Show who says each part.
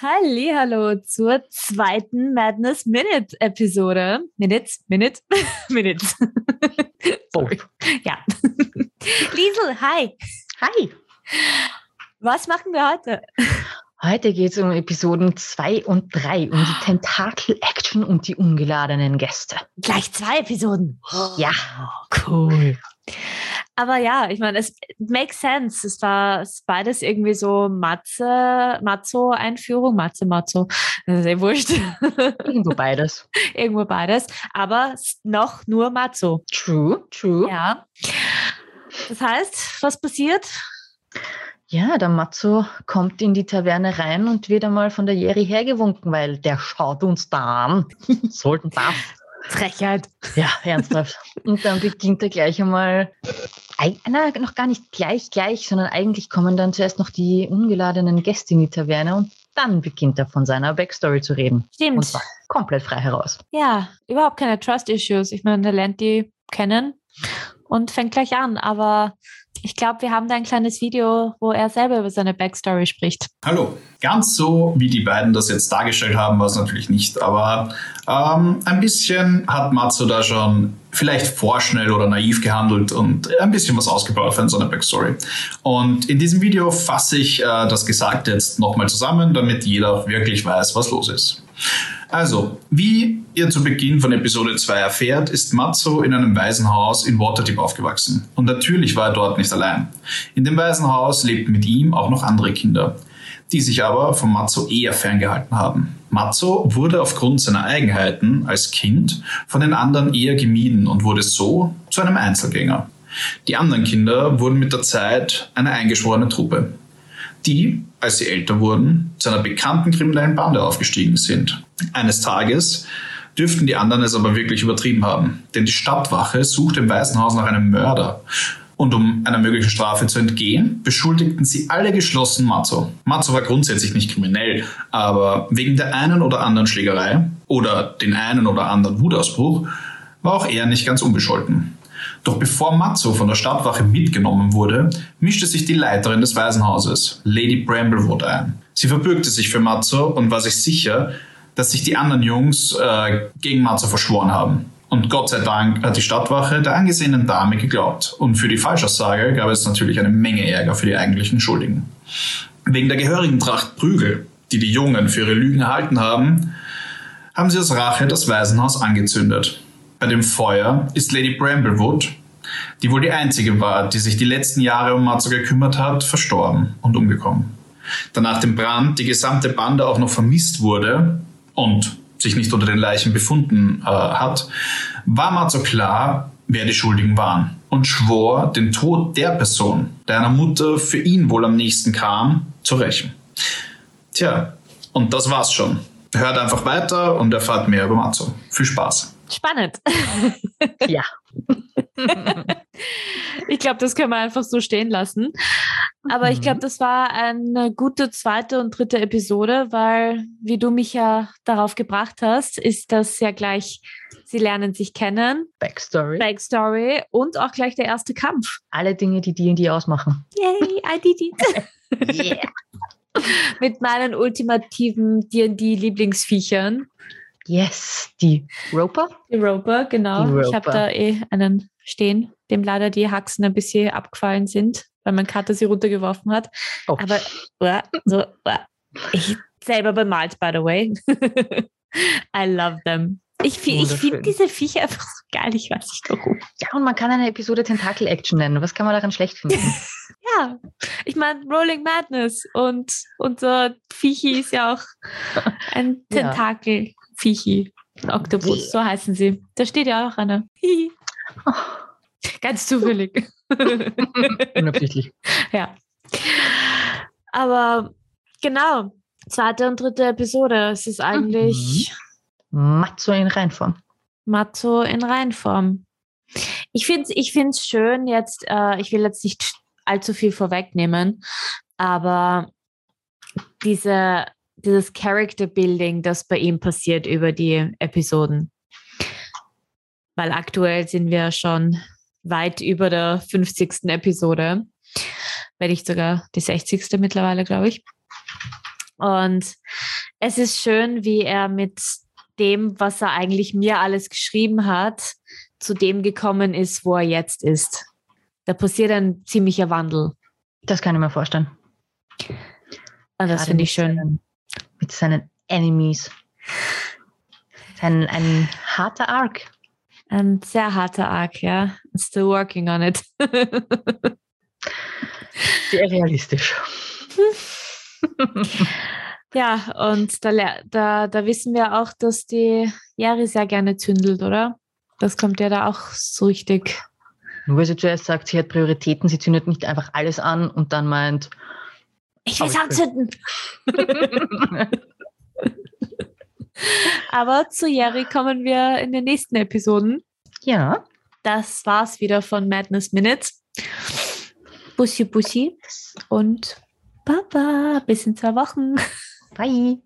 Speaker 1: Hallo zur zweiten Madness Minute Episode. Minutes, Minute, Minutes.
Speaker 2: Oh.
Speaker 1: ja. Liesel, hi.
Speaker 2: Hi.
Speaker 1: Was machen wir heute?
Speaker 2: Heute geht es um Episoden 2 und 3, um die Tentakel-Action und die ungeladenen Gäste.
Speaker 1: Gleich zwei Episoden.
Speaker 2: Ja.
Speaker 1: Cool. Aber ja, ich meine, es makes sense. Es war es beides irgendwie so Matze, Mazzo-Einführung, Matze, Mazzo. Das ist eh wurscht.
Speaker 2: Irgendwo beides.
Speaker 1: Irgendwo beides. Aber noch nur Mazzo.
Speaker 2: True, true.
Speaker 1: Ja. Das heißt, was passiert?
Speaker 2: Ja, der Matzo kommt in die Taverne rein und wird einmal von der Jerry hergewunken, weil der schaut uns da an. Sollten das.
Speaker 1: Frechheit.
Speaker 2: Ja, ernsthaft. Und dann beginnt er gleich einmal, na, noch gar nicht gleich, gleich, sondern eigentlich kommen dann zuerst noch die ungeladenen Gäste in die Taverne und dann beginnt er von seiner Backstory zu reden. Und
Speaker 1: Stimmt.
Speaker 2: zwar komplett frei heraus.
Speaker 1: Ja, überhaupt keine Trust-Issues. Ich meine, der lernt die kennen und fängt gleich an. Aber ich glaube, wir haben da ein kleines Video, wo er selber über seine Backstory spricht.
Speaker 3: Hallo. Ganz so, wie die beiden das jetzt dargestellt haben, war es natürlich nicht, aber ähm, ein bisschen hat Matsu da schon vielleicht vorschnell oder naiv gehandelt und ein bisschen was ausgebaut für seine Backstory. Und in diesem Video fasse ich äh, das Gesagte jetzt nochmal zusammen, damit jeder wirklich weiß, was los ist. Also, wie ihr zu Beginn von Episode 2 erfährt, ist Matzo in einem Waisenhaus in Waterdeep aufgewachsen. Und natürlich war er dort nicht allein. In dem Waisenhaus lebten mit ihm auch noch andere Kinder, die sich aber von Matzo eher ferngehalten haben. Matzo wurde aufgrund seiner Eigenheiten als Kind von den anderen eher gemieden und wurde so zu einem Einzelgänger. Die anderen Kinder wurden mit der Zeit eine eingeschworene Truppe die, als sie älter wurden, zu einer bekannten kriminellen Bande aufgestiegen sind. Eines Tages dürften die anderen es aber wirklich übertrieben haben, denn die Stadtwache suchte im Waisenhaus nach einem Mörder. Und um einer möglichen Strafe zu entgehen, beschuldigten sie alle geschlossen Matzo. Matzo war grundsätzlich nicht kriminell, aber wegen der einen oder anderen Schlägerei oder den einen oder anderen Wutausbruch war auch er nicht ganz unbescholten. Doch bevor Matzo von der Stadtwache mitgenommen wurde, mischte sich die Leiterin des Waisenhauses, Lady Bramblewood, ein. Sie verbürgte sich für Matzo und war sich sicher, dass sich die anderen Jungs äh, gegen Matzo verschworen haben. Und Gott sei Dank hat die Stadtwache der angesehenen Dame geglaubt. Und für die Falschaussage gab es natürlich eine Menge Ärger für die eigentlichen Schuldigen. Wegen der gehörigen Tracht Prügel, die die Jungen für ihre Lügen erhalten haben, haben sie aus Rache das Waisenhaus angezündet. Bei dem Feuer ist Lady Bramblewood, die wohl die einzige war, die sich die letzten Jahre um Matzo gekümmert hat, verstorben und umgekommen. Da nach dem Brand die gesamte Bande auch noch vermisst wurde und sich nicht unter den Leichen befunden äh, hat, war Matzo klar, wer die Schuldigen waren und schwor, den Tod der Person, der einer Mutter für ihn wohl am nächsten kam, zu rächen. Tja, und das war's schon. Hört einfach weiter und erfahrt mehr über Matzo. Viel Spaß.
Speaker 1: Spannend.
Speaker 2: Ja.
Speaker 1: Ich glaube, das können wir einfach so stehen lassen. Aber ich glaube, das war eine gute zweite und dritte Episode, weil, wie du mich ja darauf gebracht hast, ist das ja gleich, sie lernen sich kennen,
Speaker 2: Backstory.
Speaker 1: Backstory und auch gleich der erste Kampf.
Speaker 2: Alle Dinge, die D&D ausmachen.
Speaker 1: Yay, I did it.
Speaker 2: Yeah.
Speaker 1: Mit meinen ultimativen D&D-Lieblingsviechern.
Speaker 2: Yes, die Roper.
Speaker 1: Die Roper, genau.
Speaker 2: Die
Speaker 1: Ich habe
Speaker 2: Roper.
Speaker 1: da eh einen stehen, dem leider die Haxen ein bisschen abgefallen sind, weil mein Kater sie runtergeworfen hat.
Speaker 2: Oh.
Speaker 1: Aber uah, so, uah. ich selber bemalt, by the way. I love them. Ich, ich finde diese Viecher einfach so geil, ich weiß nicht warum.
Speaker 2: Ja, und man kann eine Episode Tentakel-Action nennen. Was kann man daran schlecht finden?
Speaker 1: Ja, ich meine, Rolling Madness und unser Viechi ist ja auch ein
Speaker 2: Ja.
Speaker 1: Tentakel-Viechi. Oktopus, so heißen sie. Da steht ja auch einer. Hihi. Ganz zufällig.
Speaker 2: Unabsichtlich.
Speaker 1: ja. Aber genau, zweite und dritte Episode. Es ist eigentlich
Speaker 2: Matzo in Reinform.
Speaker 1: Matzo in Reinform. Ich finde es ich find's schön jetzt, äh, ich will jetzt nicht allzu viel vorwegnehmen, aber diese, dieses Character Building, das bei ihm passiert über die Episoden. Weil aktuell sind wir schon weit über der 50. Episode. Wenn nicht sogar die 60. mittlerweile, glaube ich. Und es ist schön, wie er mit dem, was er eigentlich mir alles geschrieben hat, zu dem gekommen ist, wo er jetzt ist. Da passiert ein ziemlicher Wandel.
Speaker 2: Das kann ich mir vorstellen.
Speaker 1: Und das finde ich schön.
Speaker 2: Seinen, mit seinen Enemies. Ein, ein harter Arc.
Speaker 1: Ein sehr harter Arc, ja. Still working on it.
Speaker 2: sehr realistisch.
Speaker 1: ja, und da, da, da wissen wir auch, dass die Jari sehr gerne zündelt, oder? Das kommt ja da auch so richtig.
Speaker 2: Nur weil sie zuerst sagt, sie hat Prioritäten, sie zündet nicht einfach alles an und dann meint,
Speaker 1: ich will es anzünden. Aber zu Jerry kommen wir in den nächsten Episoden.
Speaker 2: Ja.
Speaker 1: Das war's wieder von Madness Minutes. Bussi Bussi und Baba. Bis in zwei Wochen.
Speaker 2: Bye.